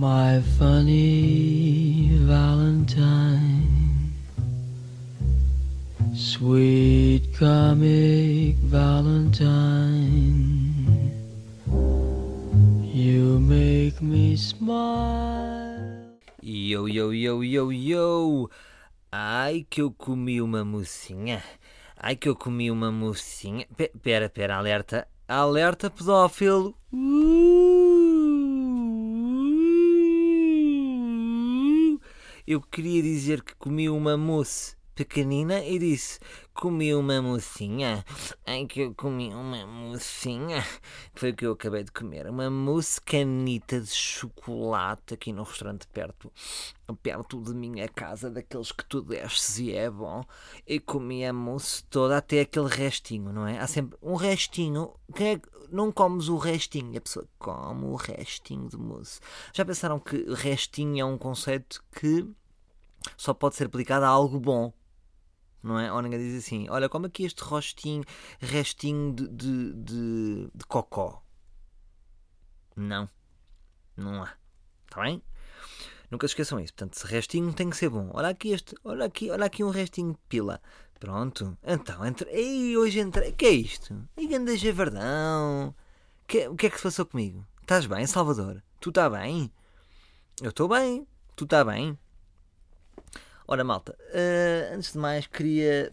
my funny Valentine, sweet comic Valentine, you make me smile. Yo, yo, yo, yo, yo! Ai que eu comi uma mocinha! Ai que eu comi uma mocinha! Pe- Pera, pera, alerta! Alerta pedófilo! Eu queria dizer que comi uma mousse pequenina e disse comi uma mocinha. Ai que eu comi uma mocinha. Foi o que eu acabei de comer. Uma mousse canita de chocolate aqui no restaurante perto, perto de minha casa, daqueles que tu desces e é bom. E comi a mousse toda até aquele restinho, não é? Há sempre um restinho. É que não comes o restinho? A pessoa come o restinho de mousse. Já pensaram que restinho é um conceito que só pode ser aplicado a algo bom? não é? Ninguém diz assim: olha, como aqui este rostinho, restinho de, de, de, de cocó. Não, não há. Está bem? Nunca se esqueçam isso. Portanto, esse restinho tem que ser bom. Olha aqui este, olha aqui, olha aqui um restinho de pila. Pronto. Então, entre... Ei, hoje entrei. que é isto? Ei, ganda javardão. Que, o que é que se passou comigo? Estás bem, Salvador? Tu está bem? Eu estou bem. Tu está bem? Ora, malta, eh, antes de mais queria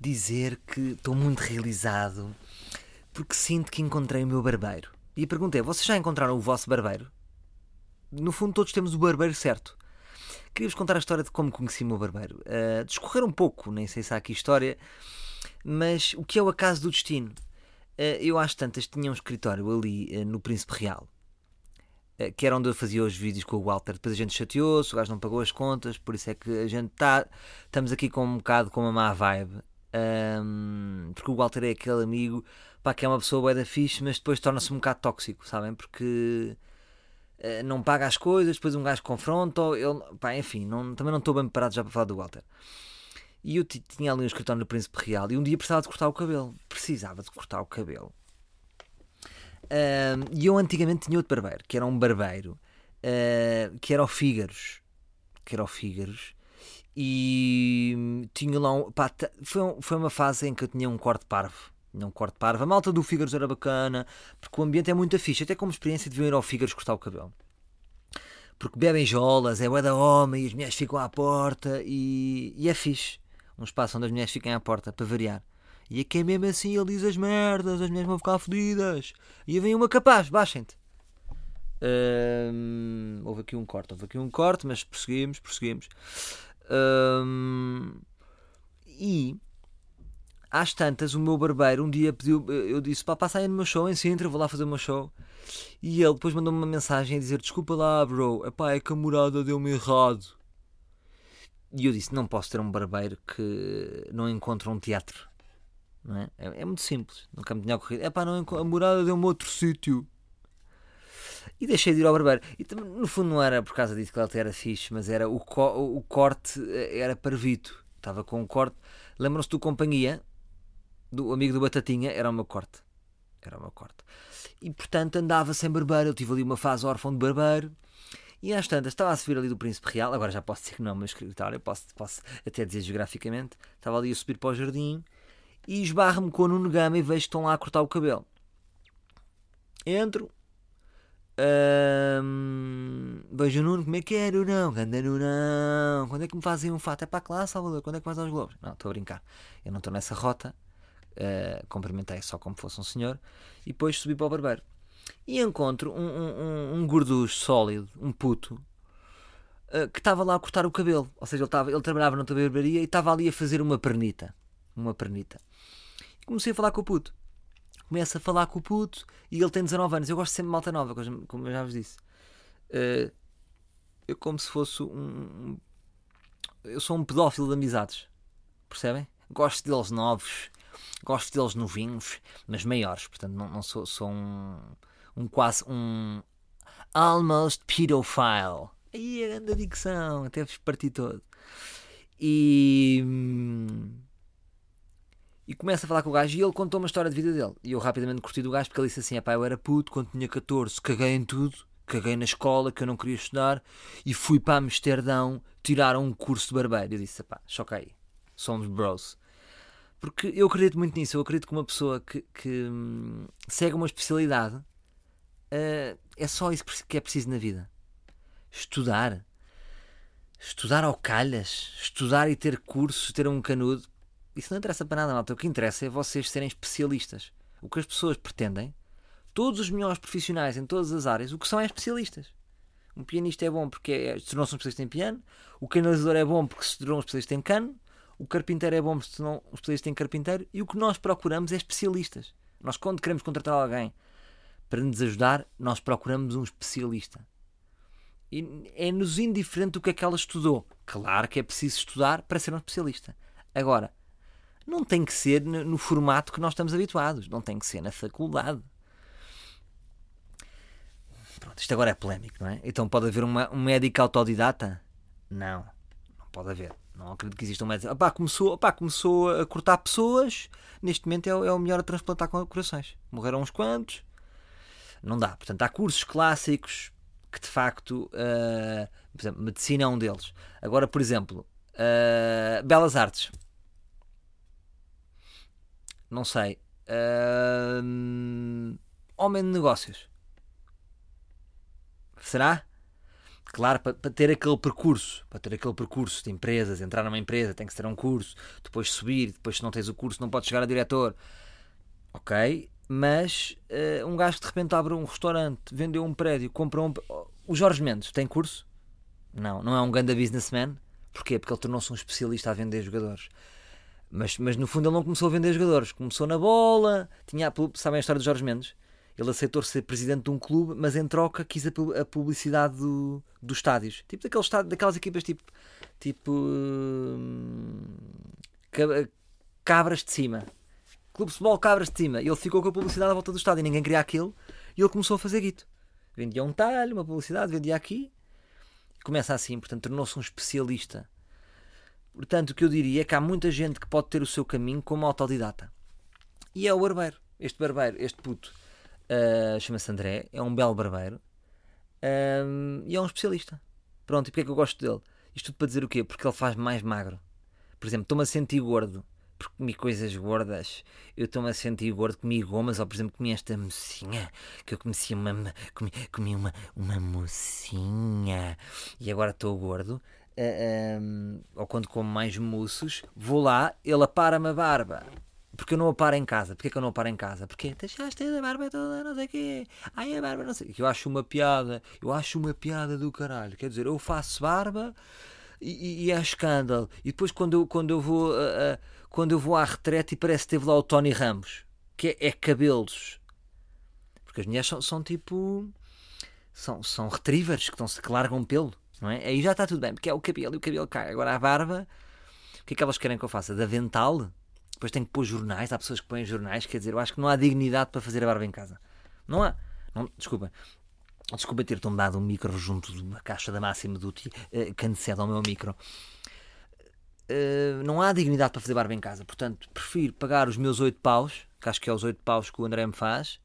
dizer que estou muito realizado porque sinto que encontrei o meu barbeiro. E a pergunta é: vocês já encontraram o vosso barbeiro? No fundo, todos temos o barbeiro certo. Queria-vos contar a história de como conheci o meu barbeiro. Eh, discorrer um pouco, nem sei se há aqui história, mas o que é o acaso do destino? Eh, eu às tantas tinha um escritório ali eh, no Príncipe Real que era onde eu fazia os vídeos com o Walter. Depois a gente chateou-se, o gajo não pagou as contas, por isso é que a gente está. Estamos aqui com um bocado com uma má vibe. Ahm, porque o Walter é aquele amigo pá, que é uma pessoa bué da fixe, mas depois torna-se um bocado tóxico, sabem? Porque eh, não paga as coisas, depois um gajo confronta, ele, pá, enfim, não- também não estou bem preparado já para falar do Walter. E eu ti- tinha ali um escritório no Príncipe Real e um dia precisava de cortar o cabelo. Precisava de cortar o cabelo. Ahm, E eu antigamente tinha outro barbeiro, que era um barbeiro, ah, que era o Fígaros. Que era o Fígaros. E tinha lá um. pá, foi, um- foi uma fase em que eu tinha um corte parvo. Um corte parvo. A malta do Fígaros era bacana, porque o ambiente é muito fixe. Até como experiência deviam ir ao Fígaros cortar o cabelo. Porque bebem jolas, é bué da homem, e as mulheres ficam à porta e, e é fixe. Um espaço onde as mulheres fiquem à porta, para variar. E aqui é mesmo assim, ele diz as merdas, as mulheres vão ficar fodidas. E vem uma capaz, baixem-te. Houve aqui um corte, houve aqui um corte, mas prosseguimos, prosseguimos. E às tantas, o meu barbeiro um dia pediu, eu disse: pá, passa aí no meu show em Sintra, vou lá fazer o meu show. E ele depois mandou-me uma mensagem a dizer: desculpa lá, bro, epá, é que a morada deu-me errado. E eu disse: não posso ter um barbeiro que não encontra um teatro. Não é? É, é muito simples, nunca me tinha ocorrido. Epá, não, enco- a morada deu-me outro sítio. E deixei de ir ao barbeiro. E no fundo não era por causa disso que ele até era fixe, mas era o, co- o corte eh, era parvito. Estava com um corte. Lembram-se do Companhia? Do amigo do Batatinha? Era o meu corte. Era o meu corte. E portanto andava sem barbeiro. Eu tive ali uma fase órfã de barbeiro. E às tantas estava a subir ali do Príncipe Real. Agora já posso dizer que não é o meu escritório. Posso, posso até dizer geograficamente. Estava ali a subir para o jardim. E esbarro-me com o Nuno Gama e vejo que estão lá a cortar o cabelo. Entro. Ahm, vejo o Nuno, como é que é, Nunão? Ganda Nunão. Quando é que me fazem um fato? É para lá, Salvador. Quando é que vais aos Globos? Não, estou a brincar. Eu não estou nessa rota. Uh, cumprimentei só como fosse um senhor. E depois subi para o barbeiro. E encontro um, um, um, um gorducho sólido, um puto, uh, que estava lá a cortar o cabelo. Ou seja, ele, estava, ele trabalhava noutra barbearia e estava ali a fazer uma pernita. Uma pernita. E comecei a falar com o puto. Começo a falar com o puto e ele tem 19 anos. Eu gosto sempre de malta nova, como- eu já vos disse. Uh, eu como se fosse um. Eu sou um pedófilo de amizades. Percebem? Gosto deles novos, gosto deles novinhos, mas maiores. Portanto, não, não sou, sou um. Um quase. Um. Almost pedophile. Aí a grande dicção, até vos parti todo. E. E começa a falar com o gajo e ele contou uma história de vida dele. E eu rapidamente curti do gajo porque ele disse assim: pá, eu era puto quando tinha 14, caguei em tudo caguei na escola que eu não queria estudar e fui para Amsterdão tirar um curso de barbeiro. Eu disse, pá, choca aí, somos bros. Porque eu acredito muito nisso, eu acredito que uma pessoa que, que hum, segue uma especialidade uh, é só isso que é preciso na vida. Estudar. Estudar ao calhas, estudar e ter cursos, ter um canudo, isso não interessa para nada, malta. O que interessa é vocês serem especialistas. O que as pessoas pretendem, todos os melhores profissionais em todas as áreas, o que são é especialistas. Um pianista é bom porque é, se tornou-se um especialista em piano, o canalizador é bom porque se tornou um especialista em cano, o carpinteiro é bom porque se tornou um especialista em carpinteiro, e o que nós procuramos é especialistas. Nós, quando queremos contratar alguém para nos ajudar, nós procuramos um especialista. E é-nos indiferente o que é que ela estudou. Claro que é preciso estudar para ser um especialista. Agora, não tem que ser no formato que nós estamos habituados, não tem que ser na faculdade. Pronto, isto agora é polémico, não é? Então pode haver uma, um médico autodidata? Não, não pode haver. Não acredito que exista um médico. Opá, começou, opá, começou a cortar pessoas, neste momento é, é o melhor a transplantar corações. Morreram uns quantos, não dá. Portanto, há cursos clássicos que de facto, uh, por exemplo, medicina é um deles. Agora, por exemplo, uh, belas artes não sei. Uh, homem de negócios. Será? Claro, para, para, ter aquele percurso, para ter aquele percurso de empresas, entrar numa empresa tem que ter um curso, depois subir, depois se não tens o curso não podes chegar a diretor. Ok, mas uh, um gajo de repente abre um restaurante, vendeu um prédio, compra um. O Jorge Mendes tem curso? Não, não é um grande businessman. Porquê? Porque ele tornou-se um especialista a vender jogadores. Mas, mas no fundo ele não começou a vender jogadores, começou na bola. Tinha, sabem a história de Jorge Mendes? Ele aceitou ser presidente de um clube, mas em troca quis a, publicidade do, dos estádios. Tipo daqueles estádios, daquelas equipas tipo. Tipo. Hum, cabras de cima. Clube de futebol Cabras de cima. Ele ficou com a publicidade à volta do estádio. E ninguém queria aquilo. E ele começou a fazer guito. Vendia um talho, uma publicidade, vendia aqui. Começa assim, portanto, tornou-se um especialista Portanto, o que eu diria é que há muita gente que pode ter o seu caminho como autodidata. E é o barbeiro. Este barbeiro, este puto, uh, chama-se André, é um belo barbeiro um, e é um especialista. Pronto, e porque é que eu gosto dele? Isto tudo para dizer o quê? Porque ele faz mais magro. Por exemplo, estou-me a sentir gordo porque comi coisas gordas. Eu estou-me a sentir gordo, comi gomas, ou por exemplo, comi esta mocinha, que eu comecei uma, comi, comi uma, uma mocinha e agora estou gordo uh, eh, um, ou quando como mais moços, vou lá, ele apara-me a barba. Porque eu não a em casa. Porquê que eu não a em casa? Porque deixaste a barba toda, não sei o quê. Ai, a barba, não sei. Eu acho uma piada. Eu acho uma piada do caralho. Quer dizer, eu faço barba e, e é escândalo. E depois quando eu, quando eu vou uh, uh, quando eu vou à retrete e parece que teve lá o Tony Ramos. Que é, é cabelos. Porque as mulheres são, são tipo... São, são retrievers que, estão, que largam pelo não é? Aí já está tudo bem, porque é o cabelo e o cabelo cai. Agora a barba, o que é que elas querem que eu faça? Da vental? Depois tenho que pôr jornais, há pessoas que põem jornais, quer dizer, eu acho que não há dignidade para fazer a barba em casa. Não há. Não, desculpa. Desculpa ter tombado um micro junto de uma caixa da máxima do uh, cancela ao meu micro. Uh, não há dignidade para fazer barba em casa. Portanto, prefiro pagar os meus 8 paus, que acho que é os 8 paus que o André me faz,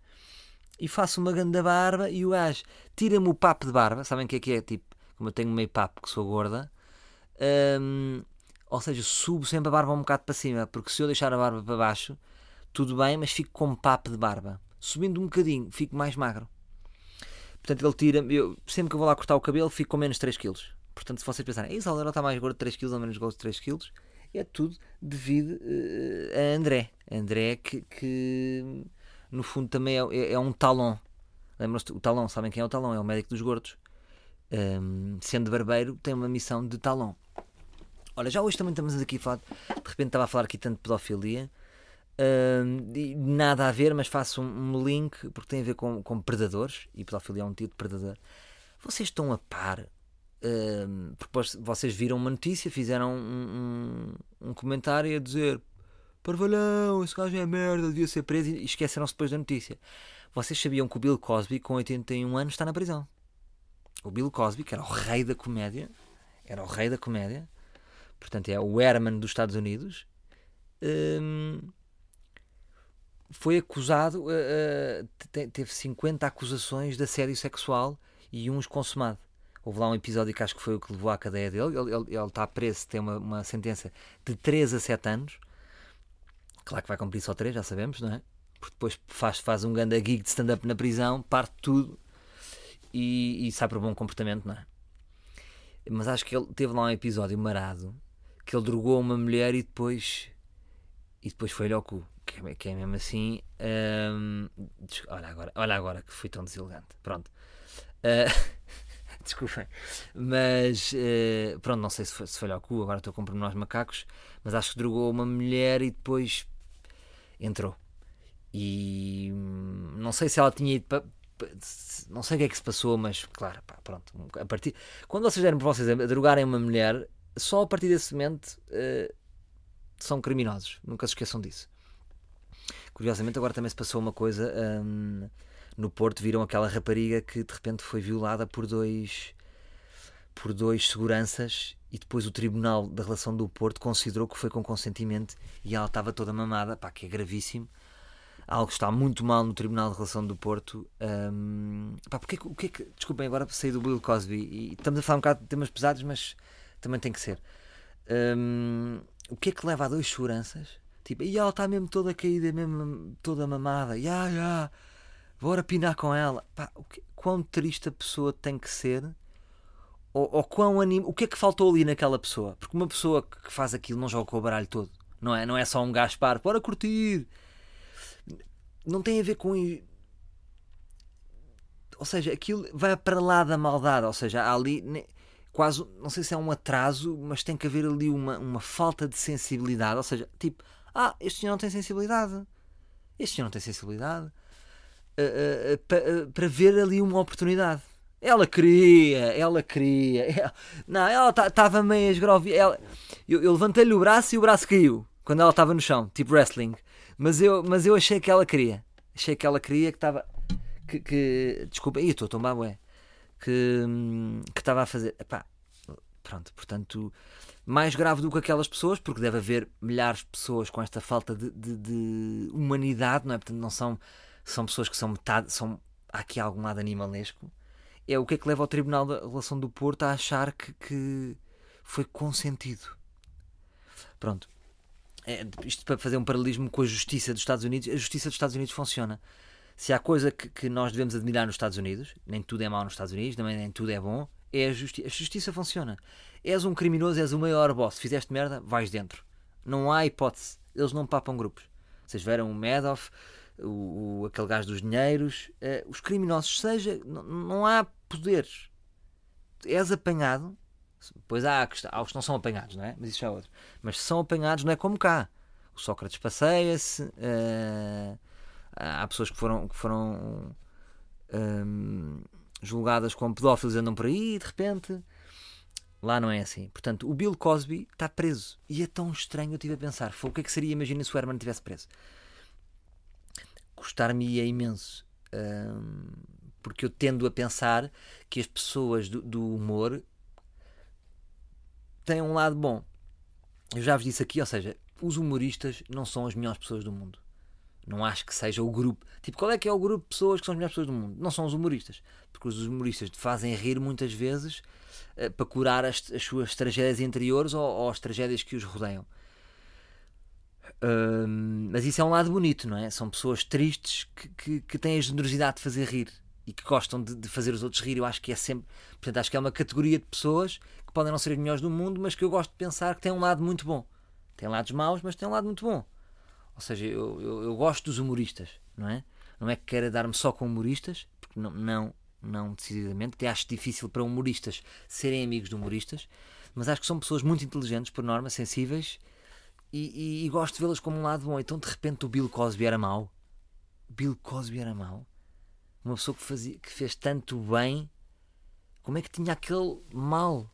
e faço uma grande barba e o gajo tira-me o papo de barba. Sabem o que é que é? Tipo, como eu tenho meio papo que sou gorda, ou seja, subo sempre a barba um bocado para cima, porque se eu deixar a barba para baixo, tudo bem, mas fico com papo de barba. Subindo um bocadinho, fico mais magro. Portanto, ele tira, eu, sempre que eu vou lá cortar o cabelo, fico com menos 3 kg. Portanto, se vocês pensarem, isso está mais gordo 3 kg ou menos gordo 3 kg, é tudo devido uh, a André. André que, que no fundo também é, é, é um talão. Lembram-se o talão, sabem quem é o talão? É o médico dos gordos um, sendo barbeiro, tem uma missão de talão. Olha, já hoje também estamos aqui a falar, de repente estava a falar aqui tanto de pedofilia, um, nada a ver, mas faço um, um, link porque tem a ver com, com predadores e pedofilia é um tipo de predador. Vocês estão a par, um, porque vocês viram uma notícia, fizeram um, um comentário a dizer Parvalhão, esse gajo é merda, devia ser preso e esqueceram-se depois da notícia. Vocês sabiam que o Bill Cosby, com 81 anos, está na prisão? O Bill Cosby, que era o rei da comédia, era o rei da comédia, portanto é o Herman dos Estados Unidos, um, foi acusado, uh, teve 50 acusações de assédio sexual e uns consumado. Houve lá um episódio que acho que foi o que levou à cadeia dele. Ele, ele, ele está preso, tem uma, uma sentença de 3 a 7 anos. Claro que vai cumprir só 3, já sabemos, não é? Porque depois faz, faz um grande gig de stand-up na prisão, parte tudo e, e sai o bom comportamento, não é? Mas acho que ele teve lá um episódio marado que ele drogou uma mulher e depois e depois foi-lhe ao cu. Que é, que é mesmo assim. hum, olha, agora, olha agora que fui tão deselegante. Pronto. Uh, Desculpem. Mas uh, pronto, não sei se foi, se foi-lhe ao cu, agora estou com pormenores macacos, mas acho que drogou uma mulher e depois entrou. E hum, não sei se ela tinha ido para. Não sei o que é que se passou, mas claro, pá, pronto. A partir, quando vocês derem por vocês a drogarem uma mulher, só a partir desse momento uh, são criminosos. Nunca se esqueçam disso. Curiosamente, agora também se passou uma coisa. hum, no Porto viram aquela rapariga que de repente foi violada por dois por dois seguranças e depois o Tribunal da Relação do Porto considerou que foi com consentimento e ela estava toda mamada, pá, que é gravíssimo. Algo está muito mal no Tribunal de Relação do Porto. hum, pá, porque, é o que é que. Desculpem, agora saí do Bill Cosby e estamos a falar um bocado de temas pesados, mas também tem que ser. Hum, o que é que leva a dois seguranças? Tipo, e ela está mesmo toda caída, mesmo toda mamada. Ya, ya, bora pinar com ela. Pá, o que, quão triste a pessoa tem que ser? Ou, ou quão anim... O que é que faltou ali naquela pessoa? Porque uma pessoa que faz aquilo não joga com o baralho todo. Não é, não é só um Gaspar, bora curtir. Não tem a ver com. Ou seja, aquilo vai para lá da maldade. Ou seja, há ali quase, não sei se é um atraso, mas tem que haver ali uma, uma falta de sensibilidade. Ou seja, tipo, ah, este senhor não tem sensibilidade. Este senhor não tem sensibilidade. Ah, ah, ah, pa- ah, para ver ali uma oportunidade. Ela queria, ela queria. Ela- não, ela estava meio esgrovia. Ela, eu, eu levantei-lhe o braço e o braço caiu quando ela estava no chão, tipo wrestling. Mas eu, mas eu achei que ela queria. Achei que ela queria que estava. Que, que, desculpa, aí estou a tomar hum, que estava a fazer. Epá, pronto, portanto, mais grave do que aquelas pessoas, porque deve haver milhares de pessoas com esta falta de, de- de humanidade, não é? Portanto, não são, são pessoas que são metade, são, há aqui algum lado animalesco. É o que é que leva ao Tribunal da Relação do Porto a achar que, que foi consentido. Pronto. É, isto para fazer um paralelismo com a justiça dos Estados Unidos, a justiça dos Estados Unidos funciona. Se há coisa que, que nós devemos admirar nos Estados Unidos, nem tudo é mau nos Estados Unidos, também nem tudo é bom, é a justiça. A justiça funciona. És um criminoso, és o maior boss. Fizeste merda, vais dentro. Não há hipótese. Eles não papam grupos. Vocês viram o Madoff, o, o- aquele gajo dos dinheiros, eh, os criminosos, seja, não há poderes. És apanhado, Pois há, há os que não são apanhados, não é? Mas isso é outro. Mas se são apanhados, não é como cá. O Sócrates passeia-se, eh, há pessoas que foram, que foram hum, julgadas como pedófilos e andam por aí de repente. Lá não é assim. Portanto, o Bill Cosby está preso. E é tão estranho, eu estive a pensar. Foi, o que é que seria, imagina se o Herman estivesse preso? Custar-me-ia imenso. hum, porque eu tendo a pensar que as pessoas do, do humor têm um lado bom. Eu já vos disse aqui, ou seja, os humoristas não são as melhores pessoas do mundo. Não acho que seja o grupo. Tipo, qual é que é o grupo de pessoas que são as melhores pessoas do mundo? Não são os humoristas. Porque os humoristas te fazem rir muitas vezes eh, para curar as, as suas tragédias interiores ou, ou as tragédias que os rodeiam. Hum, mas isso é um lado bonito, não é? São pessoas tristes que, que, que têm a generosidade de fazer rir e que gostam de, de fazer os outros rir. Eu acho que é sempre. Portanto, acho que é uma categoria de pessoas que podem não ser as melhores do mundo, mas que eu gosto de pensar que tem um lado muito bom. Tem lados maus, mas tem um lado muito bom. Ou seja, eu, eu, eu gosto dos humoristas, não é? Não é que queira dar-me só com humoristas, porque não, não, não decididamente. Até acho difícil para humoristas serem amigos de humoristas, mas acho que são pessoas muito inteligentes, por norma, sensíveis, e, e- e gosto de vê-las como um lado bom. Então, de repente, o Bill Cosby era mau. Bill Cosby era mau. Uma pessoa que, fazia, que fez tanto bem, como é que tinha aquele mal?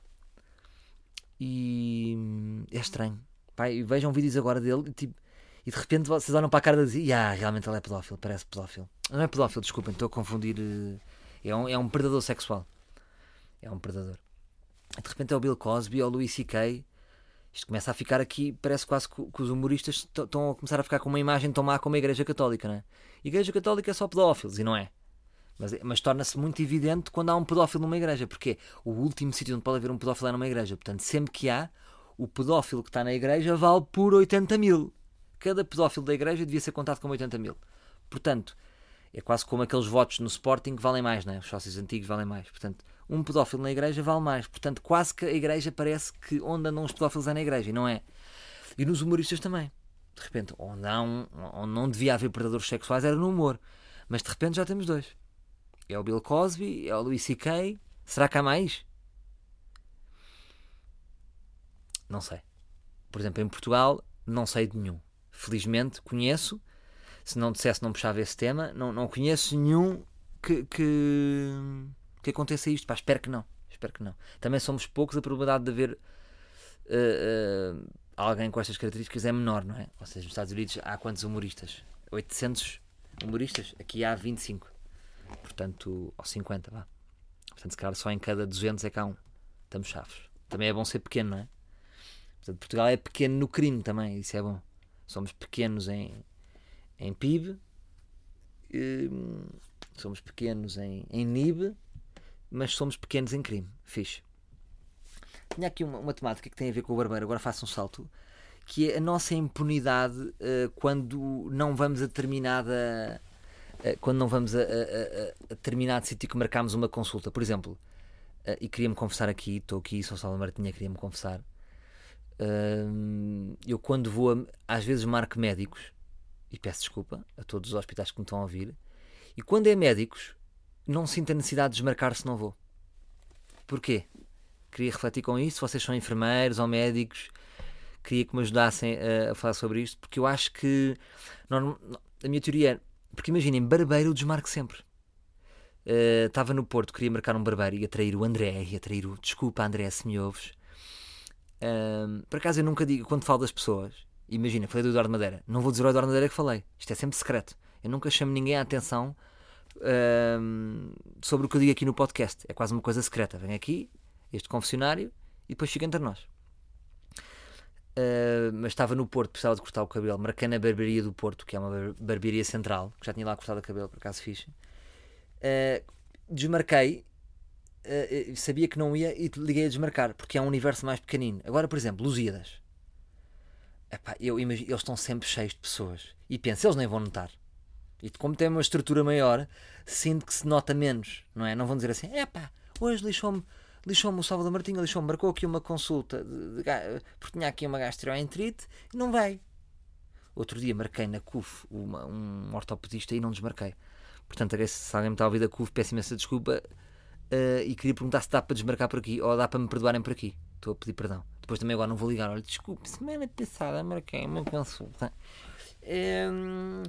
E é estranho. E vejam vídeos agora dele e, tipo, e de repente vocês olham para a cara dele e dizem: ah, realmente ele é pedófilo, parece pedófilo. Não é pedófilo, desculpem, estou a confundir. eh, É um, é um predador sexual. É um predador. De repente é o Bill Cosby ou o Louis C.K. Isto começa a ficar aqui, parece quase que, que os humoristas estão a começar a ficar com uma imagem tão má como a Igreja Católica, não é? Igreja Católica é só pedófilos, e não é. Mas, mas torna-se muito evidente quando há um pedófilo numa igreja, porque o último sítio onde pode haver um pedófilo é numa igreja. Portanto, sempre que há, o pedófilo que está na igreja vale por 80 mil. Cada pedófilo da igreja devia ser contado como 80 mil. Portanto, é quase como aqueles votos no Sporting que valem mais, né? os sócios antigos valem mais. Portanto, um pedófilo na igreja vale mais. Portanto, quase que a igreja parece que onde andam os pedófilos é na igreja, e não é. E nos humoristas também. De repente, onde, não, onde não devia haver predadores sexuais era no humor. Mas de repente já temos dois. É o Bill Cosby, é o Louis C.K. Será que há mais? Não sei. Por exemplo, em Portugal, não sei de nenhum. Felizmente conheço. Se não dissesse, não puxava esse tema. Não, não conheço nenhum que, que, que aconteça isto. Pá, espero que não. Espero que não. Também somos poucos, a probabilidade de haver uh, uh, alguém com estas características é menor, não é? Ou seja, nos Estados Unidos há quantos humoristas? 800 humoristas? Aqui há 25. Portanto, ou 50, vá. Portanto, se calhar só em cada 200 é há um. Estamos chaves. Também é bom ser pequeno, não é? Portanto, Portugal é pequeno no crime também, isso é bom. Somos pequenos em, em PIB, hum, somos pequenos em, em NIB, mas somos pequenos em crime. Fixe. Tinha aqui uma, uma temática que tem a ver com o barbeiro, agora faço um salto, que é a nossa impunidade uh, quando não vamos a determinada. Uh, quando não vamos a, a, a, determinado sítio que marcamos uma consulta. Por exemplo, uh, e queria-me confessar aqui, estou aqui, sou Salva Martinha, queria-me confessar. eu quando vou, a, às vezes marco médicos, e peço desculpa a todos os hospitais que me estão a ouvir, e quando é médicos, não sinto a necessidade de desmarcar se não vou. Porquê? queria refletir com isso. Vocês são enfermeiros ou médicos, queria que me ajudassem a, a falar sobre isto, porque eu acho que a minha teoria é, porque imaginem, barbeiro eu desmarco sempre. Uh, estava no Porto, queria marcar um barbeiro e atrair o André, e atrair o desculpa André se me ouves. Uh, por acaso eu nunca digo, quando falo das pessoas, imagina, falei do Eduardo Madeira, não vou dizer ao Eduardo Madeira que falei, isto é sempre secreto. Eu nunca chamo ninguém a atenção uh, sobre o que eu digo aqui no podcast. É quase uma coisa secreta. Vem aqui, este confessionário e depois fica entre nós. Uh, mas estava no Porto, precisava de cortar o cabelo, marquei na barbearia do Porto, que é uma barbearia central, que já tinha lá cortado o cabelo, por acaso fixe. Uh, desmarquei, uh, sabia que não ia e liguei a desmarcar, porque é um universo mais pequenino. Agora, por exemplo, Lusíadas. Epá, eu imagino, eles estão sempre cheios de pessoas. E penso, eles nem vão notar. E como tem uma estrutura maior, sinto que se nota menos, não é? Não vão dizer assim, epá, hoje lixou-me lixou-me o Salvador Martinho, lixou-me, marcou aqui uma consulta de, de, porque tinha aqui uma gastroenterite e não veio. Outro dia marquei na CUF uma, um ortopedista e não desmarquei. Portanto, se alguém me está a ouvir da CUF, peço imensa desculpa uh, e queria perguntar se dá para desmarcar por aqui ou dá para me perdoarem por aqui. Estou a pedir perdão. Depois também agora não vou ligar. Olha, desculpe, semana passada marquei uma consulta. Um,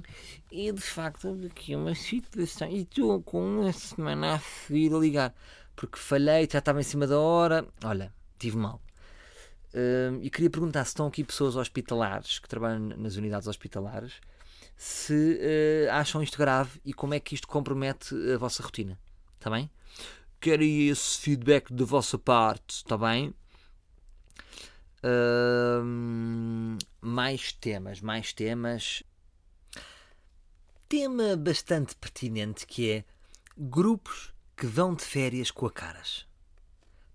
e de facto aqui uma situação e estou com uma semana a seguir a ligar porque falhei, já estava em cima da hora. Olha, tive mal. Uh, e queria perguntar se estão aqui pessoas hospitalares que trabalham nas unidades hospitalares se uh, acham isto grave e como é que isto compromete a vossa rotina. Está bem? Quero esse feedback da vossa parte. Está bem? Uh, mais temas, mais temas. Tema bastante pertinente que é grupos que vão de férias com a Caras.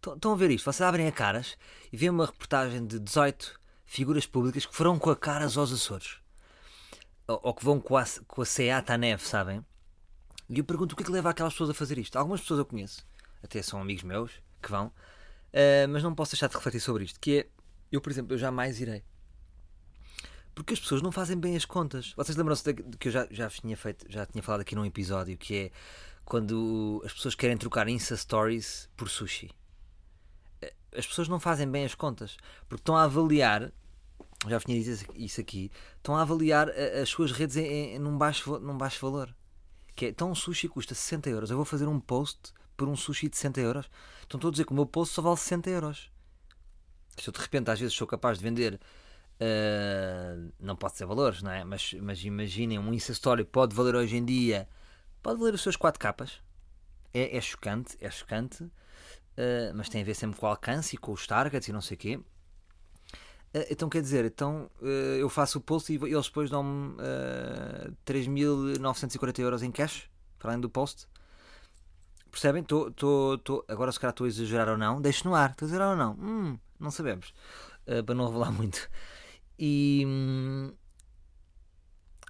Estão a ver isto? Vocês abrem a Caras e vêem uma reportagem de 18 figuras públicas que foram com a Caras aos Açores. Ou, que vão com a, com a Seat à neve, sabem? E eu pergunto o que é que leva aquelas pessoas a fazer isto. Algumas pessoas eu conheço, até são amigos meus que vão, uh, mas não posso deixar de refletir sobre isto. Que é, eu, por exemplo, eu jamais irei. Porque as pessoas não fazem bem as contas. Vocês lembram-se que eu já, já tinha feito, já tinha falado aqui num episódio que é quando as pessoas querem trocar Insta Stories por sushi. Eh, as pessoas não fazem bem as contas, porque estão a avaliar, já tinha dito isso aqui, estão a avaliar eh, as suas redes em, em, num, baixo, num baixo valor. Que é, então um sushi custa 60 euros, eu vou fazer um post por um sushi de 60 euros. Então estou a dizer que o meu post só vale 60 euros. Se eu de repente às vezes sou capaz de vender Uh, não pode ser valores, não é? Mas, mas imaginem, um Insta Story pode valer hoje em dia Pode ler os seus quatro capas. É, é chocante, é chocante. Uh, mas tem a ver sempre com o alcance e com os targets e não sei o quê. Uh, então quer dizer, então uh, eu faço o post e eles depois dão-me uh, 3.940 euros em cash, para além do post. Percebem? Tô, tô, tô, agora se calhar estou a exagerar ou não. Deixo no ar. Estou a exagerar ou não? Hum, não sabemos. Para não revelar muito. E. Hum,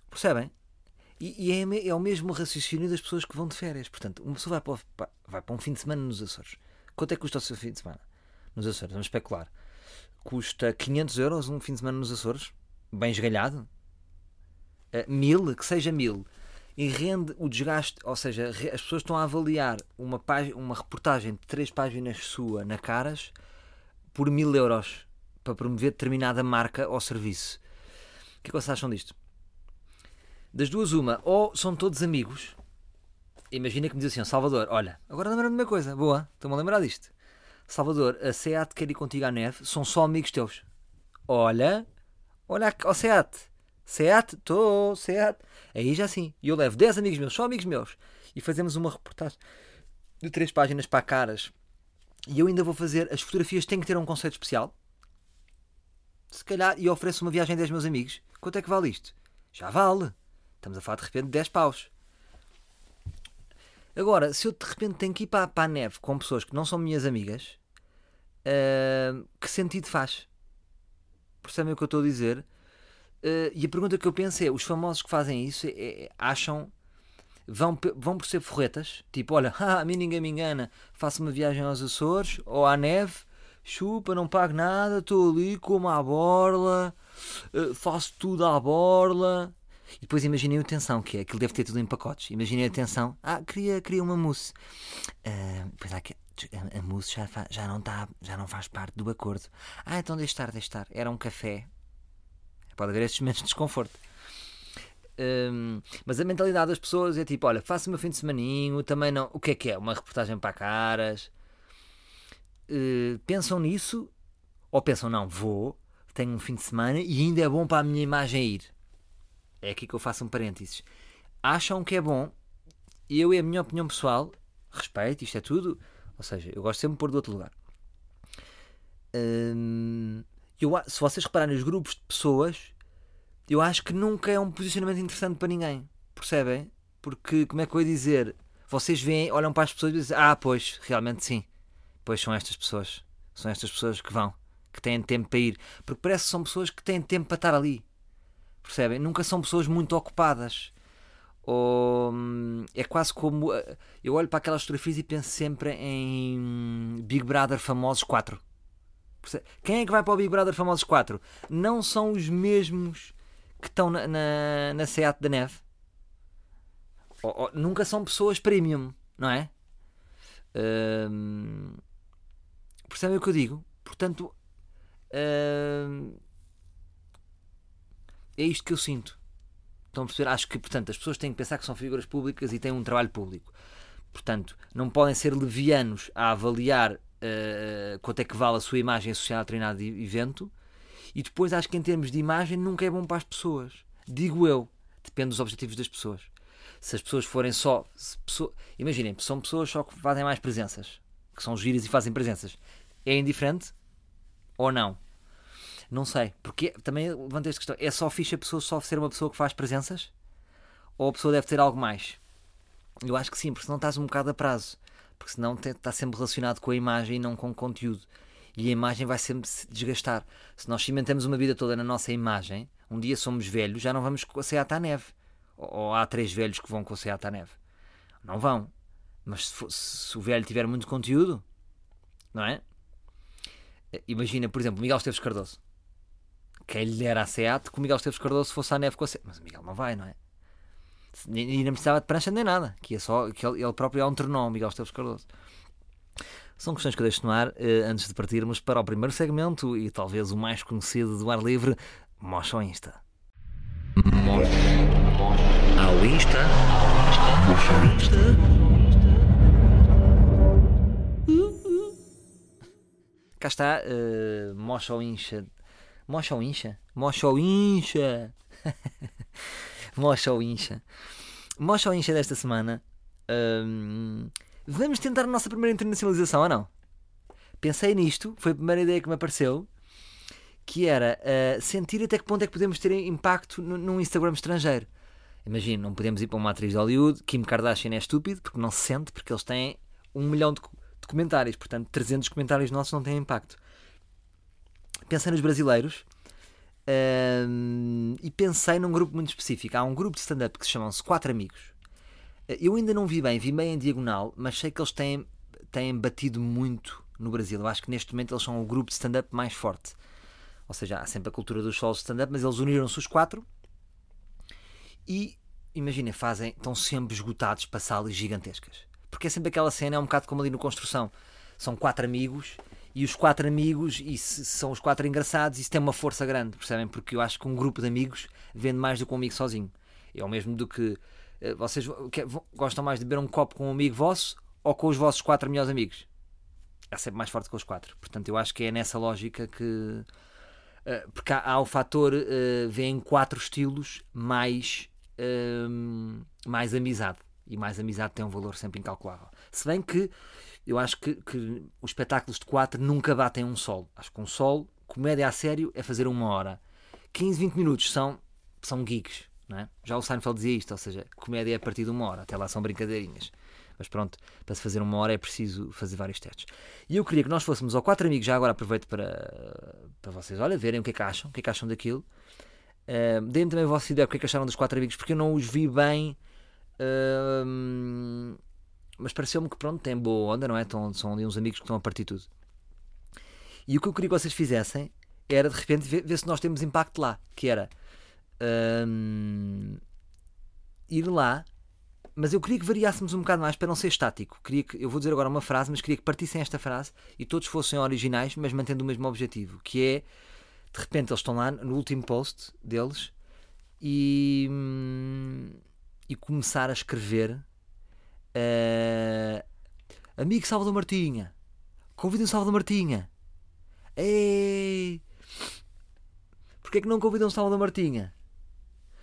percebem? E, e é, é, o mesmo raciocínio das pessoas que vão de férias. Portanto, uma pessoa vai para, vai para um fim de semana nos Açores. Quanto é que custa o seu fim de semana? Nos Açores, vamos especular. Custa 500 euros um fim de semana nos Açores? Bem esgalhado? Uh, mil? Que seja mil. E rende o desgaste, ou seja, as pessoas estão a avaliar uma, uma reportagem de três páginas sua na Caras por mil euros para promover determinada marca ou serviço. O que é que vocês acham disto? Das duas, uma, ou são todos amigos. Imagina que me diz assim, Salvador, olha, agora lembra-me de uma coisa, boa, estou-me a lembrar disto. Salvador, a SEAT quer ir contigo à neve, são só amigos teus. Olha, olha o SEAT. SEAT, estou, SEAT. Aí já sim. E eu levo 10 amigos meus, só amigos meus. E fazemos uma reportagem de 3 páginas para caras. E eu ainda vou fazer, as fotografias têm que ter um conceito especial. Se calhar, e ofereço uma viagem a 10 meus amigos. Quanto é que vale isto? Já vale. Estamos a falar de repente de 10 paus. Agora, se eu de repente tenho que ir para, para a neve com pessoas que não são minhas amigas, uh, que sentido faz? Percebem o que eu estou a dizer? Uh, e a pergunta que eu penso é: os famosos que fazem isso é, é, acham. Vão, vão por ser forretas, tipo, olha, ah, a mim ninguém me engana, faço uma viagem aos Açores ou à neve, chupa, não pago nada, estou ali como à borla, uh, faço tudo à borla, e depois imaginei a tensão, que é aquilo deve ter tudo em pacotes. Imaginei a tensão, ah, queria, queria uma mousse. Uh, depois há que a, a mousse já, fa, já, não tá, já não faz parte do acordo. Ah, então deixe estar, deixe estar. Era um café. Pode haver estes momentos de desconforto. Um, mas a mentalidade das pessoas é tipo: olha, faço o meu fim de semaninho, também não. O que é que é? Uma reportagem para caras. Uh, pensam nisso ou pensam, não, vou, tenho um fim de semana e ainda é bom para a minha imagem ir é aqui que eu faço um parênteses, acham que é bom, e eu e a minha opinião pessoal, respeito, isto é tudo, ou seja, eu gosto sempre de pôr do outro lugar. Hum, eu, se vocês repararem nos grupos de pessoas, eu acho que nunca é um posicionamento interessante para ninguém, percebem? Porque, como é que eu ia dizer? Vocês veem, olham para as pessoas e dizem, ah, pois, realmente sim, pois são estas pessoas, são estas pessoas que vão, que têm tempo para ir, porque parece que são pessoas que têm tempo para estar ali. Percebem? Nunca são pessoas muito ocupadas. Ou, hum, é quase como. Eh, eu olho para aquelas fotografias e penso sempre em Big Brother Famosos 4. Quem é que vai para o Big Brother Famosos 4? Não são os mesmos que estão na, na, na Seat da Neve. Ou, ou, nunca são pessoas premium, não é? Hum, percebem o que eu digo? Portanto, hum, é isto que eu sinto. Estão a perceber? Acho que, portanto, as pessoas têm que pensar que são figuras públicas e têm um trabalho público. Portanto, não podem ser levianos a avaliar uh, quanto é que vale a sua imagem associada a determinado evento. E depois acho que em termos de imagem nunca é bom para as pessoas. Digo eu. Depende dos objetivos das pessoas. Se as pessoas forem só. Pessoa, imaginem, são pessoas só que fazem mais presenças. Que são giras e fazem presenças. É indiferente? Ou não? Não sei, porque também levantei esta questão. É só fixe a pessoa só ser uma pessoa que faz presenças? Ou a pessoa deve ter algo mais? Eu acho que sim, porque senão estás um bocado a prazo. Porque senão está sempre relacionado com a imagem e não com o conteúdo. E a imagem vai sempre se desgastar. Se nós cimentamos uma vida toda na nossa imagem, um dia somos velhos, já não vamos com a Seat à neve. Ou, há três velhos que vão com a Seat à neve. Não vão. Mas se, for, se o velho tiver muito conteúdo, não é? Imagina, por exemplo, Miguel Esteves Cardoso quem lhe dera a SEAT que o Miguel Esteves Cardoso fosse à neve com a SEAT. Mas o Miguel não vai, não é? E não precisava de prancha nem nada. Que é só, que ele, próprio é um trenó, Miguel Esteves Cardoso. São questões que eu deixo no ar eh, antes de partirmos para o primeiro segmento e talvez o mais conhecido do ar livre, Mocha ao Insta. Ao Insta. Mocha ao Insta. Cá está, uh, Mocha ao Insta Mocha ou incha? Mocha ou incha? Mocha ou incha? Mocha ou incha desta semana. Hum, vamos tentar a nossa primeira internacionalização ou não? Pensei nisto, foi a primeira ideia que me apareceu. Que era uh, sentir até que ponto é que podemos ter impacto num Instagram estrangeiro. Imagina, não podemos ir para uma atriz de Hollywood. Kim Kardashian é estúpido porque não se sente, porque eles têm um milhão de, de comentários. Portanto, 300 comentários nossos não têm impacto. Pensei nos brasileiros hum, e pensei num grupo muito específico. Há um grupo de stand-up que se chamam-se Quatro Amigos. Eu ainda não vi bem, vi bem em diagonal, mas sei que eles têm, têm batido muito no Brasil. Eu acho que neste momento eles são o grupo de stand-up mais forte. Ou seja, há sempre a cultura dos solos de stand-up, mas eles uniram-se os quatro e, imaginem, fazem, estão sempre esgotados para salas gigantescas. Porque é sempre aquela cena, é um bocado como ali no Construção. São quatro amigos e os quatro amigos, e se são os quatro engraçados, isso tem uma força grande, percebem? Porque eu acho que um grupo de amigos vende mais do que um amigo sozinho. É o mesmo do que eh, vocês que- gostam mais de beber um copo com um amigo vosso ou com os vossos quatro melhores amigos. É sempre mais forte que os quatro. Portanto, eu acho que é nessa lógica que. eh, porque há, há o fator uh, quatro estilos mais, ehm, mais amizade. E mais amizade tem um valor sempre incalculável. Se bem que eu acho que, que os espetáculos de quatro nunca batem um solo. Acho que um solo, comédia a sério, é fazer uma hora. 15, 20 minutos são, são. Não é? Já o Seinfeld dizia isto, ou seja, comédia é a partir de uma hora, até lá são brincadeirinhas. Mas pronto, para se fazer uma hora é preciso fazer vários testes. E eu queria que nós fôssemos ao quatro amigos, já agora aproveito para, para vocês, olha, verem o que é que acham, o que é que acham daquilo. Uh, Deem-me também o vosso feedback, o que é que acharam dos quatro amigos, porque eu não os vi bem. Mas pareceu-me que pronto, tem boa onda, não é? Estão, são ali uns amigos que estão a partir tudo. E o que eu queria que vocês fizessem era de repente ver, ver se nós temos impacto lá, que era ir lá, mas eu queria que variássemos um bocado mais para não ser estático. Queria que, eu vou dizer agora uma frase, mas queria que partissem esta frase e todos fossem originais, mas mantendo o mesmo objetivo, que é de repente eles estão lá no último post deles e, hum, e começar a escrever uh, amigo Salvador Martinha, convidem Salvador Martinha. Ei! Porquê é que não convidam Salvador Martinha?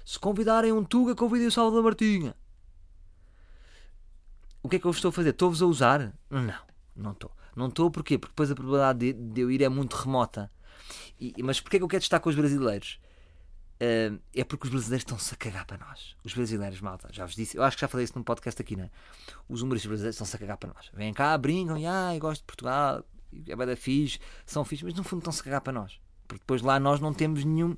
Se convidarem um Tuga, convidem o Salvador Martinha. O que é que eu estou a fazer? Estou-vos a usar? Não, não estou. Não estou porquê? Porque depois a probabilidade de, de eu ir é muito remota. E, mas porquê é que eu quero estar com os brasileiros? Uh, é porque os brasileiros estão-se a cagar para nós. Os brasileiros, malta, já vos disse, eu acho que já falei isso num podcast aqui, não é? Os humoristas brasileiros estão-se a cagar para nós. Vêm cá, brincam, e ai, gosto de Portugal, é bem da fixe, são fixe, mas no fundo estão-se a cagar para nós. Porque depois lá nós não temos nenhum.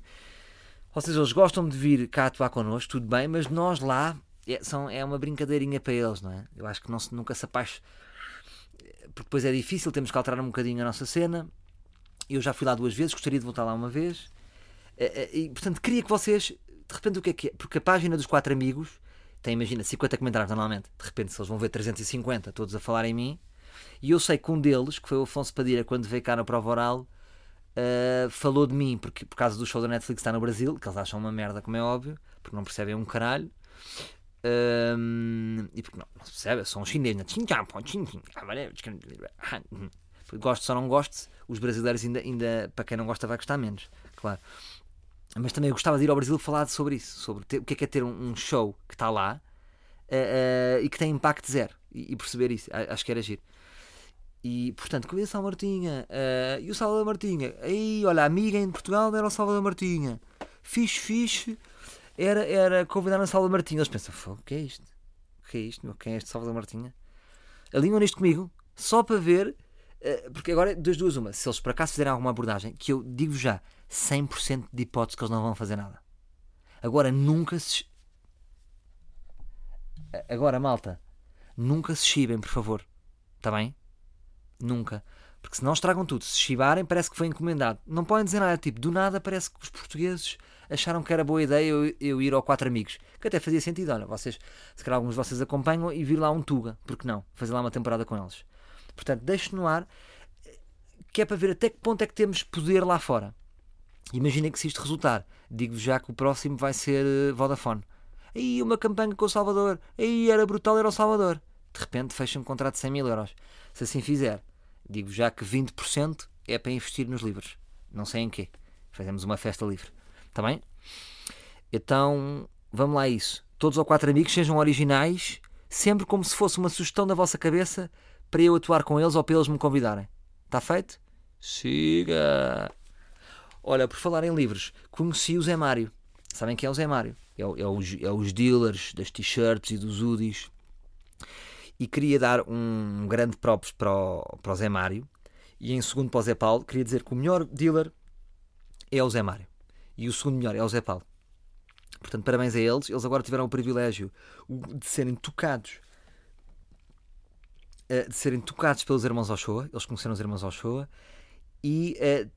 Ou seja, eles gostam de vir cá atuar connosco, tudo bem, mas nós lá é, são, é uma brincadeirinha para eles, não é? Eu acho que não se, nunca se apaixonam. Porque depois é difícil, temos que alterar um bocadinho a nossa cena. Eu já fui lá duas vezes, gostaria de voltar lá uma vez. E, portanto, queria que vocês, de repente, o que é que é? Porque a página dos quatro amigos tem, imagina, 50 comentários normalmente. De repente, se eles vão ver 350, todos a falar em mim. E eu sei que um deles, que foi o Afonso Padilha, quando veio cá na prova oral, uh, falou de mim, porque, por causa do show da Netflix está no Brasil, que eles acham uma merda, como é óbvio, porque não percebem um caralho. Um, e porque não, não se percebe, são os chineses. Gosto só não gosto, os brasileiros ainda, ainda, para quem não gosta, vai gostar menos, claro. Mas também gostava de ir ao Brasil falar sobre isso, sobre ter, o que é, que é ter um, um show que está lá uh, uh, e que tem impacto zero e, e, perceber isso. Acho que era giro. E portanto, convido o Salvador Martinha uh, e o Salvador Martinha. Aí, olha, a amiga em Portugal era o Salvador Martinha. Fixe, fixe. Era, era convidar o Salvador Martinha. Eles pensam, o que é isto? O que é isto? Quem é este Salvador Martinha? Alinham nisto comigo, só para ver. Uh, porque agora, das duas, uma. Se eles por acaso fizerem alguma abordagem, que eu digo já, 100% de hipótese que eles não vão fazer nada. Agora, nunca se. Agora, malta, nunca se chibem, por favor. Está bem? Nunca. Porque se não estragam tudo. Se chibarem, parece que foi encomendado. Não podem dizer nada. Tipo, do nada parece que os portugueses acharam que era boa ideia eu, eu ir ao Quatro Amigos. Que até fazia sentido. Olha, vocês, se calhar alguns de vocês acompanham e vir lá um Tuga. Porque não? Fazer lá uma temporada com eles. Portanto, deixo no ar que é para ver até que ponto é que temos poder lá fora. Imaginem que se isto resultar, digo-vos já que o próximo vai ser uh, Vodafone. Aí uma campanha com o Salvador. Aí era brutal, era o Salvador. De repente fecha um contrato de 100 mil euros. Se assim fizer, digo já que 20% é para investir nos livros. Não sei em quê. Fazemos uma festa livre. Está bem? Então, vamos lá a isso. Todos ou quatro amigos sejam originais, sempre como se fosse uma sugestão da vossa cabeça para eu atuar com eles ou para eles me convidarem. Está feito? Siga! Olha, por falar em livros, conheci o Zé Mário. Sabem quem é o Zé Mário? É, é, os, é os dealers das t-shirts e dos hoodies. E queria dar um grande props para o, para o Zé Mário. E em segundo para o Zé Paulo, queria dizer que o melhor dealer é o Zé Mário. E o segundo melhor é o Zé Paulo. Portanto, parabéns a eles. Eles agora tiveram o privilégio de serem tocados eh, de serem tocados pelos irmãos Ochoa. Eles conheceram os irmãos Ochoa e uh,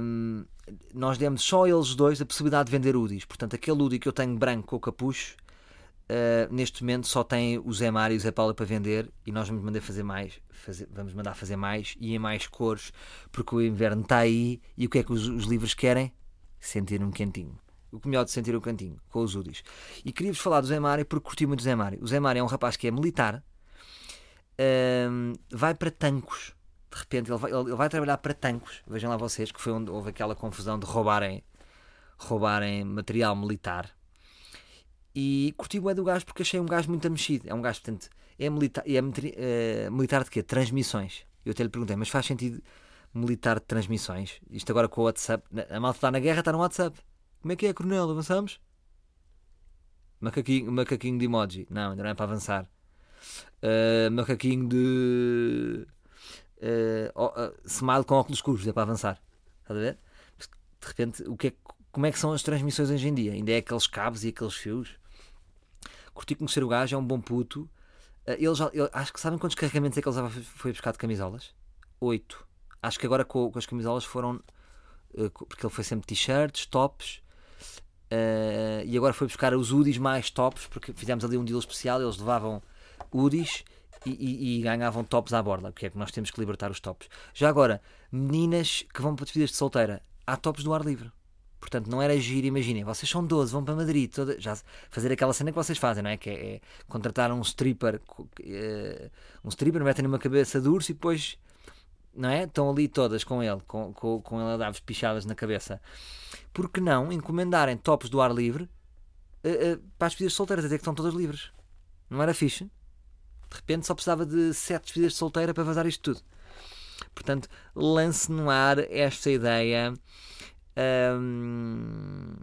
uh, nós demos só a eles dois a possibilidade de vender UDIs. Portanto, aquele UDI que eu tenho branco com o capucho, uh, neste momento só tem o Zé Mário e o Zé Paulo para vender e nós vamos mandar fazer mais, fazer, vamos mandar fazer mais e em mais cores, porque o inverno está aí e o que é que os, os livros querem? Sentir um quentinho. O melhor de sentir um cantinho, com os UDIs. E queria-vos falar do Zé Mário porque curti muito do Zé Mário. O Zé Mário é um rapaz que é militar, vai para Tancos. De repente ele vai, ele vai, trabalhar para Tancos. Vejam lá vocês que foi onde houve aquela confusão de roubarem, roubarem material militar. E curti o é do gajo porque achei um gajo muito mexido. É um gajo, portanto, é militar, é uh, militar de quê? Transmissões. Eu até lhe perguntei, mas faz sentido militar de transmissões? Isto agora com o WhatsApp. A malta está na guerra, está no WhatsApp. Como é que é, Coronel? Avançamos? Macaquinho, macaquinho de emoji. Não, ainda não é para avançar uh, macaquinho de uh, smile com óculos escuros, é para avançar. Estás a ver? De repente, o que é, como é que são as transmissões hoje em dia? Ainda é aqueles cabos e aqueles fios? Curti conhecer o gajo, é um bom puto. Ele já, ele, acho que sabem quantos carregamentos é que ele usava foi buscar de camisolas? Oito. Acho que agora com, com as camisolas foram. porque ele foi sempre t-shirts, tops. Uh, e agora foi buscar os UDIs mais tops, porque fizemos ali um deal especial. Eles levavam UDIs e, e, e, ganhavam tops à borda, porque é que nós temos que libertar os tops. Já agora, meninas que vão para despedidas de solteira, há tops do ar livre. Portanto, não era giro, imaginem, vocês são 12, vão para Madrid, toda, já fazer aquela cena que vocês fazem, não é? Que é, é contratar um stripper, uh, um stripper, metem numa cabeça de urso e depois, não é? Estão ali todas com ele, com, com, com ele a dar-vos pichadas na cabeça. Por que não encomendarem tops do ar livre uh, uh, para as despedidas de solteiras, até que estão todas livres? Não era fixe? De repente só precisava de sete despedidas de solteira para vazar isto tudo. Portanto, lance no ar esta ideia. Hum,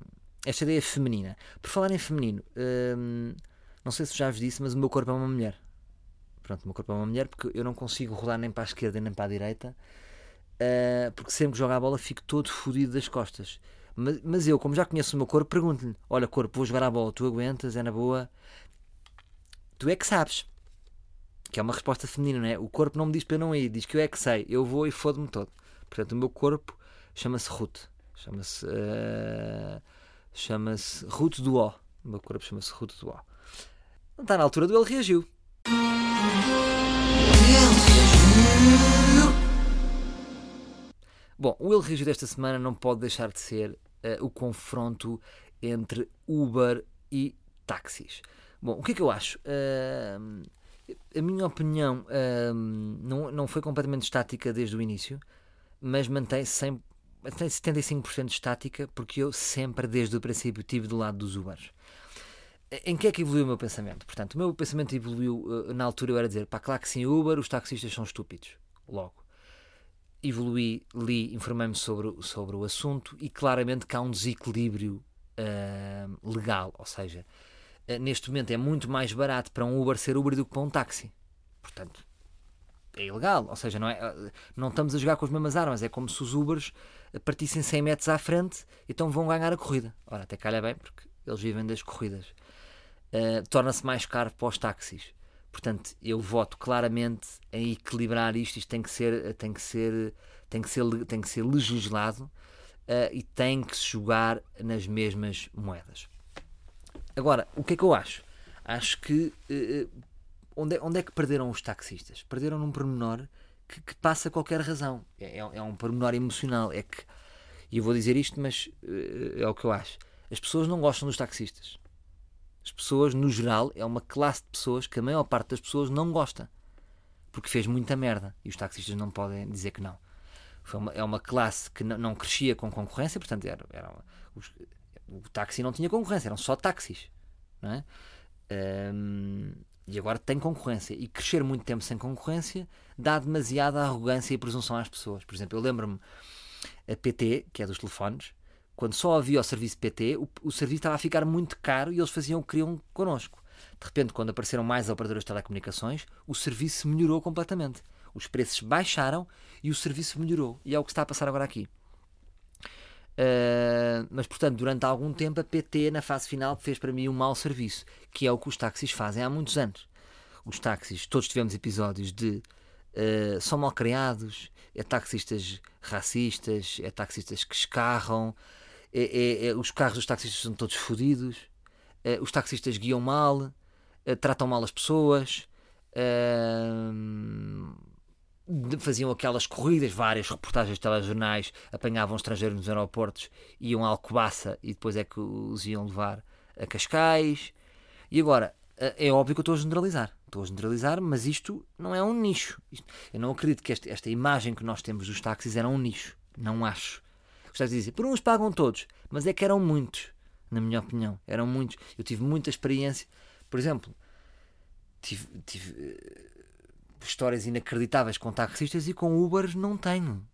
esta ideia feminina. Por falar em feminino, hum, não sei se já vos disse, mas o meu corpo é uma mulher. Pronto, o meu corpo é uma mulher porque eu não consigo rodar nem para a esquerda nem para a direita. Uh, porque sempre que jogo a bola fico todo fodido das costas. Mas, mas eu, como já conheço o meu corpo, pergunto-lhe: Olha, corpo, vou jogar a bola, tu aguentas, é na boa. Tu é que sabes que é uma resposta feminina, não é? O corpo não me diz para eu não ir, diz que eu é que sei, eu vou e fodo-me todo. Portanto, o meu corpo chama-se Ruth, chama-se uh, chama-se Ruth do O. O meu corpo chama-se Ruth do O. Não está na altura do ele reagiu. Bom, o ele reagiu desta semana não pode deixar de ser uh, o confronto entre Uber e táxis. Bom, o que é que eu acho? Uh, a minha opinião hum, não, não foi completamente estática desde o início, mas mantém-se mantém 75% estática, porque eu sempre, desde o princípio, tive do lado dos Ubers. Em que é que evoluiu o meu pensamento? Portanto, o meu pensamento evoluiu, eh, na altura eu era dizer, pá, claro que sim, Uber, os taxistas são estúpidos. Logo. Evoluí, li, informei-me sobre, sobre o assunto e claramente que há um desequilíbrio uh, legal, ou seja, neste momento é muito mais barato para um Uber ser Uber do que para um táxi. Portanto, é ilegal. Ou seja, não, é, eh, não estamos a jogar com as mesmas armas. É como se os Ubers partissem 100 metros à frente, então vão ganhar a corrida. Ora, até calha bem, porque eles vivem das corridas. Uh, Torna-se mais caro para os táxis. Portanto, eu voto claramente em equilibrar isto. Isto tem que ser, tem que ser, tem que ser, tem que ser legislado uh, e tem que se jogar nas mesmas moedas. Agora, o que é que eu acho? Acho que uh, onde, é, onde é que perderam os taxistas? Perderam num pormenor que, que passa qualquer razão. É, é, é, um pormenor emocional. É que, e eu vou dizer isto, mas uh, é o que eu acho. As pessoas não gostam dos taxistas. As pessoas, no geral, é uma classe de pessoas que a maior parte das pessoas não gosta. Porque fez muita merda. E os taxistas não podem dizer que não. Uma, é uma classe que não, não, crescia com concorrência, portanto, era, era os, o táxi não tinha concorrência, eram só táxis. Não é? Um, e agora tem concorrência. E crescer muito tempo sem concorrência dá demasiada arrogância e presunção às pessoas. Por exemplo, eu lembro-me a PT, que é dos telefones, quando só havia o serviço PT, o, o serviço estava a ficar muito caro e eles faziam o que queriam connosco. De repente, quando apareceram mais operadoras de telecomunicações, o serviço melhorou completamente. Os preços baixaram e o serviço melhorou. E é o que está a passar agora aqui. Uh, mas, portanto, durante algum tempo, a PT, na fase final, fez para mim um mau serviço, que é o que os táxis fazem há muitos anos. Os táxis, todos tivemos episódios de uh, são mal criados, é taxistas racistas, é taxistas que escarram, é, é, é, os carros dos taxistas são todos fodidos, é, os taxistas guiam mal, tratam mal as pessoas. Faziam aquelas corridas, várias reportagens de telejornais, apanhavam estrangeiros nos aeroportos, iam a Alcobaça e depois é que os iam levar a Cascais. E agora, é óbvio que eu estou a generalizar. Estou a generalizar, mas isto não é um nicho. Eu não acredito que esta, esta imagem que nós temos dos táxis era um nicho. Não acho. Gostava de dizer, por uns pagam todos, mas é que eram muitos, na minha opinião. Eram muitos. Eu tive muita experiência. Por exemplo, tive, tive uh, histórias inacreditáveis com taxistas e com Ubers não tenho.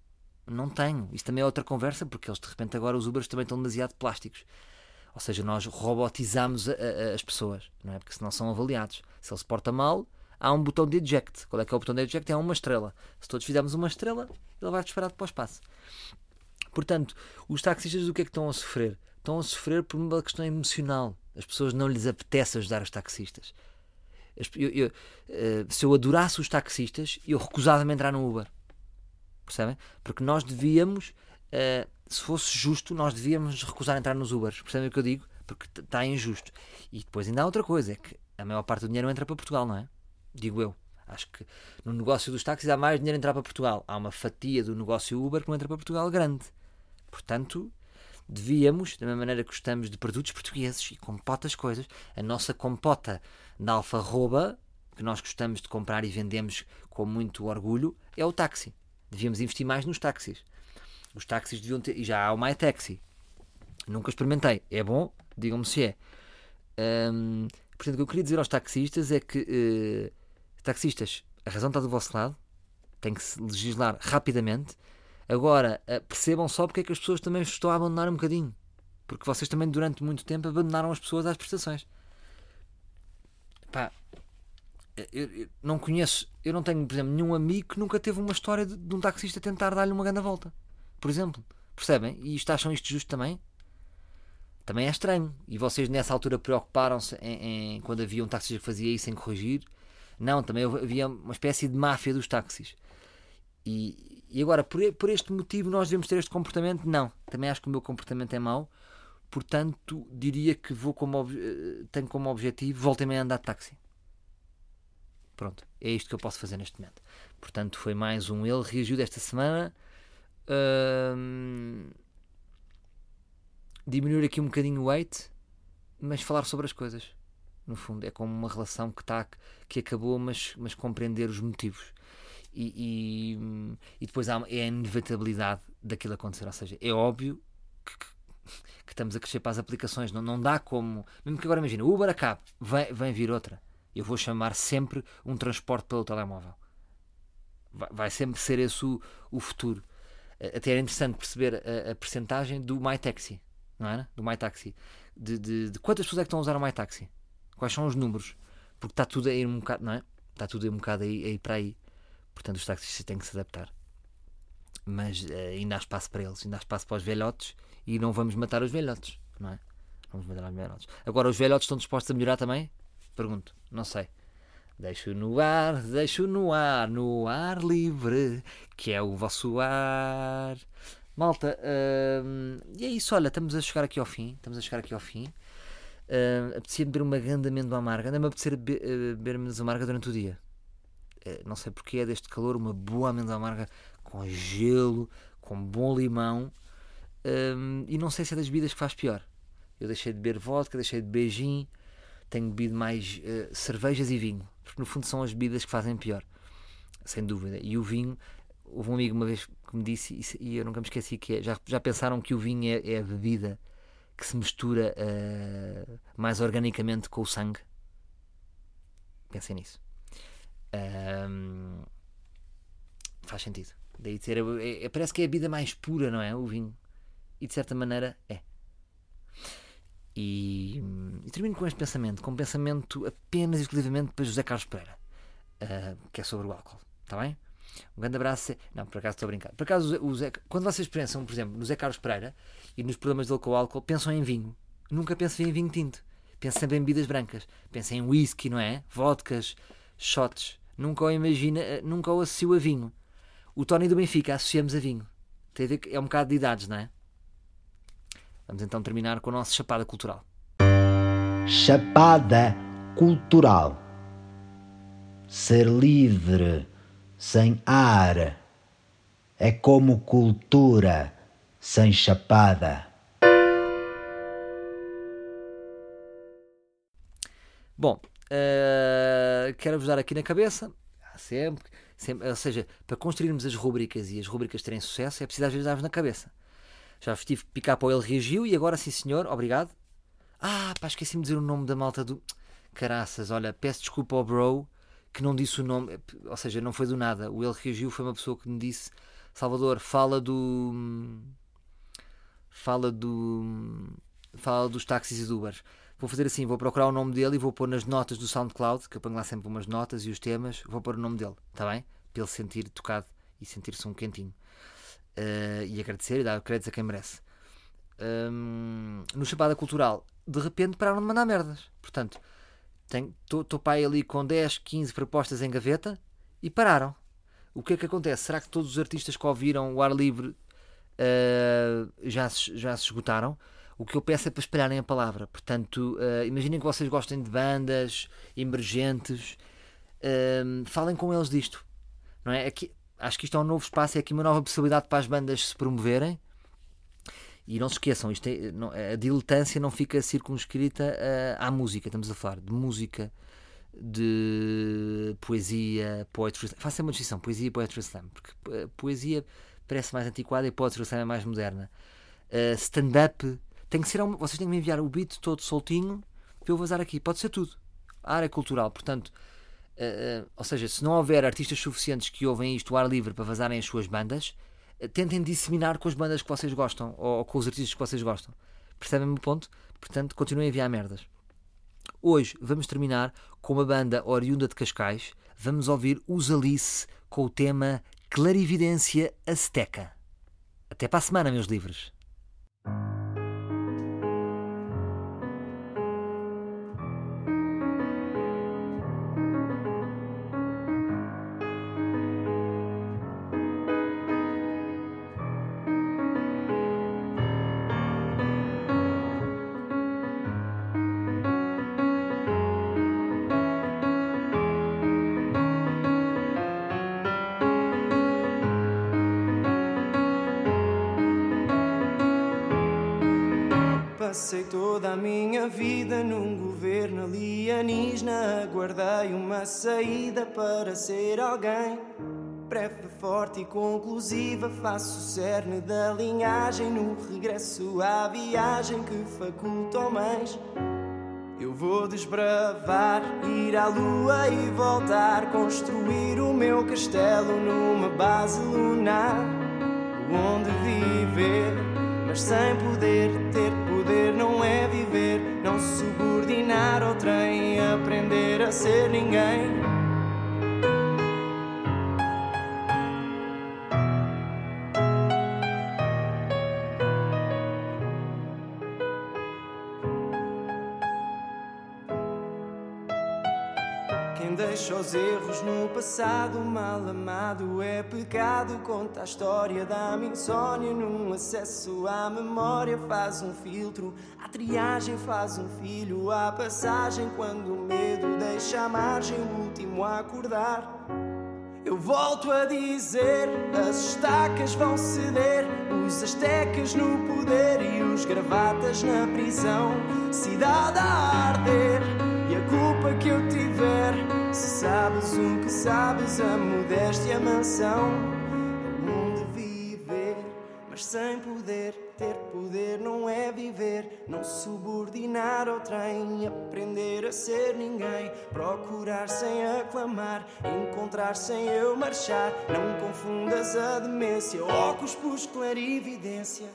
Não tenho. Isto também é outra conversa, porque eles de repente agora os Ubers também estão demasiado plásticos. Ou seja, nós robotizamos a, a, as pessoas, não é? Porque senão são avaliados. Se ele se porta mal, há um botão de eject. Qual é que é o botão de eject? É uma estrela. Se todos fizermos uma estrela, ele vai disparar para o espaço. Portanto, os taxistas o que é que estão a sofrer? Estão a sofrer por uma questão emocional. As pessoas não lhes apetece ajudar os taxistas. Eu, eu, eh, se eu adorasse os taxistas, eu recusava-me entrar no Uber. Percebem? Porque nós devíamos uh, se fosse justo, nós devíamos recusar entrar nos Ubers. Percebem o que eu digo? Porque está injusto. E depois ainda há outra coisa, é que a maior parte do dinheiro entra para Portugal, não é? Digo eu. Acho que no negócio dos táxis há mais dinheiro a entrar para Portugal. Há uma fatia do negócio Uber que não entra para Portugal grande. Portanto, devíamos, da mesma maneira que gostamos de produtos portugueses e compotas coisas, a nossa compota da alfarroba, que nós gostamos de comprar e vendemos com muito orgulho, é o táxi. Devíamos investir mais nos táxis. Os táxis deviam ter. E já há o MyTaxi. Nunca experimentei. É bom? Digam-me se é. Um, portanto, o que eu queria dizer aos taxistas é que, uh, taxistas, a razão está do vosso lado, tem que se legislar rapidamente. Agora, uh, percebam só porque é que as pessoas também estão a abandonar um bocadinho. Porque vocês também, durante muito tempo, abandonaram as pessoas às prestações. Pá, eu, eu, não conheço, eu não tenho, por exemplo, nenhum amigo que nunca teve uma história de, de um taxista tentar dar-lhe uma grande volta por exemplo. Percebem? E isto acham isto justo também? Também é estranho. E vocês nessa altura preocuparam-se em, em, quando havia um taxista que fazia isso sem corrigir? Não, também havia uma espécie de máfia dos táxis. E, e agora, por, por este motivo, nós devemos ter este comportamento? Não. Também acho que o meu comportamento é mau. Portanto, diria que vou como, eh, tenho como objetivo voltem a andar de táxi. Pronto, é isto que eu posso fazer neste momento. Portanto, foi mais um ele reagiu desta semana diminuir aqui um bocadinho o weight, mas falar sobre as coisas. No fundo, é como uma relação que, tá, que acabou, mas, mas compreender os motivos. E, e, e depois há, é a inevitabilidade daquilo acontecer. Ou seja, é óbvio que, que, que, estamos a crescer para as aplicações. Não, não dá como. Mesmo que agora imagina, Uber acaba, vem, vem vir outra. Eu vou chamar sempre um transporte pelo telemóvel. Vai, vai sempre ser esse o, o futuro até era interessante perceber a, a percentagem do MyTaxi, não era? Do MyTaxi. De, de, de quantas pessoas é que estão a usar o MyTaxi? Quais são os números? Porque está tudo a ir um bocado, não é? Está tudo a ir um bocado aí, aí para aí. Portanto, os taxistas têm que se adaptar. Mas uh, ainda há espaço para eles, ainda há espaço para os velhotes e não vamos matar os velhotes, não é? Vamos matar os velhotes. Agora, os velhotes estão dispostos a melhorar também? Pergunto, não sei. Deixo no ar, deixo no ar, no ar livre, que é o vosso ar. Malta, hum, e é isso, olha, estamos a chegar aqui ao fim. Estamos a chegar aqui ao fim. Uh, apetecia beber uma grande amêndoa amarga. Anda-me a apetecer beber, amêndoa amarga durante o dia. Uh, não sei porque é deste calor, uma boa amêndoa amarga com gelo, com bom limão. Um, e não sei se é das bebidas que faz pior. Eu deixei de beber vodka, deixei de gin, tenho bebido mais uh, cervejas e vinho porque no fundo são as bebidas que fazem pior, sem dúvida. E o vinho, houve um amigo uma vez que me disse, e eu nunca me esqueci, que é, já, já pensaram que o vinho é, é a bebida que se mistura uh, mais organicamente com o sangue? Pensem nisso. Um, faz sentido. Daí ter, é, é, parece que é a bebida mais pura, não é? O vinho. E de certa maneira é. E, e termino com este pensamento, com um pensamento apenas e exclusivamente para José Carlos Pereira, uh, que é sobre o álcool. Está bem? Um grande abraço. Não, por acaso estou a brincar. Por acaso, o Zé... quando vocês pensam, por exemplo, no Zé Carlos Pereira e nos problemas dele com o álcool, pensam em vinho. Nunca pensam em vinho tinto. Pensam em bebidas brancas. Pensam em whisky, não é? Vodkas, shots. Nunca o imagina, nunca o associo a vinho. O Tony do Benfica associamos a vinho. Tem a ver, é um bocado de idades, não é? Vamos então terminar com a nossa chapada cultural. Chapada cultural. Ser livre, sem ar, é como cultura sem chapada. Bom, uh, quero-vos dar aqui na cabeça, sempre, sempre, ou seja, para construirmos as rubricas e as rubricas terem sucesso, é preciso às vezes dar-vos na cabeça. Já vos tive picar para ele reagiu e agora sim senhor, obrigado. Ah, pá, esqueci-me de dizer o nome da malta do. Caraças, olha, peço desculpa ao bro que não disse o nome, ou seja, não foi do nada. O ele reagiu foi uma pessoa que me disse: Salvador, fala do. Fala do. Fala dos táxis e do Uber. Vou fazer assim: vou procurar o nome dele e vou pôr nas notas do SoundCloud, que eu ponho lá sempre umas notas e os temas, vou pôr o nome dele, está bem? Para ele sentir tocado e sentir-se um quentinho uh, e agradecer e dar créditos a quem merece. Um, no Chapada Cultural, de repente pararam de mandar merdas. Portanto, estou pai ali com 10, 15 propostas em gaveta e pararam. O que é que acontece? Será que todos os artistas que ouviram o ar livre uh, já, se, já se esgotaram? O que eu peço é para espalharem a palavra. Portanto, uh, imaginem que vocês gostem de bandas emergentes, uh, falem com eles disto. Não é? Aqui, acho que isto é um novo espaço, é aqui uma nova possibilidade para as bandas se promoverem. E não se esqueçam, isto é, não, a diletância não fica circunscrita à música. Estamos a falar de música, de poesia, poetry slam. Faça uma distinção, poesia e poetry slam, porque poesia parece mais antiquada e poetry slam é mais moderna. Uh, Stand-up tem que ser. Vocês têm que me enviar o beat todo soltinho para eu vazar aqui. Pode ser tudo. A área cultural, portanto Uh, ou seja, se não houver artistas suficientes que ouvem isto ao ar livre para vazarem as suas bandas, uh, tentem disseminar com as bandas que vocês gostam ou, ou com os artistas que vocês gostam. Percebem-me o ponto? Portanto, continuem a enviar merdas. Hoje vamos terminar com uma banda oriunda de Cascais. Vamos ouvir os Alice com o tema Clarividência Azteca. Até para a semana, meus livres. Passei toda a minha vida num governo alienígena. Aguardei uma saída para ser alguém. Breve, forte e conclusiva, faço o cerne da linhagem. No regresso à viagem que faculta homens. Eu vou desbravar, ir à lua e voltar. Construir o meu castelo numa base lunar. Onde viver, mas sem poder ter Poder não é viver, não subordinar ao trem, aprender a ser ninguém. No passado, mal amado é pecado. Conta a história da minha insônia num acesso à memória. Faz um filtro, a triagem faz um filho. A passagem quando o medo deixa a margem, o último a acordar. Eu volto a dizer: as estacas vão ceder, os astecas no poder e os gravatas na prisão. Cidade a arder e a culpa que eu tiver. Se sabes o que sabes, a modéstia, a mansão. Onde viver, mas sem poder. Ter poder não é viver, não subordinar ao trem. Aprender a ser ninguém, procurar sem aclamar, encontrar sem eu marchar. Não confundas a demência, óculos, pus clarividência.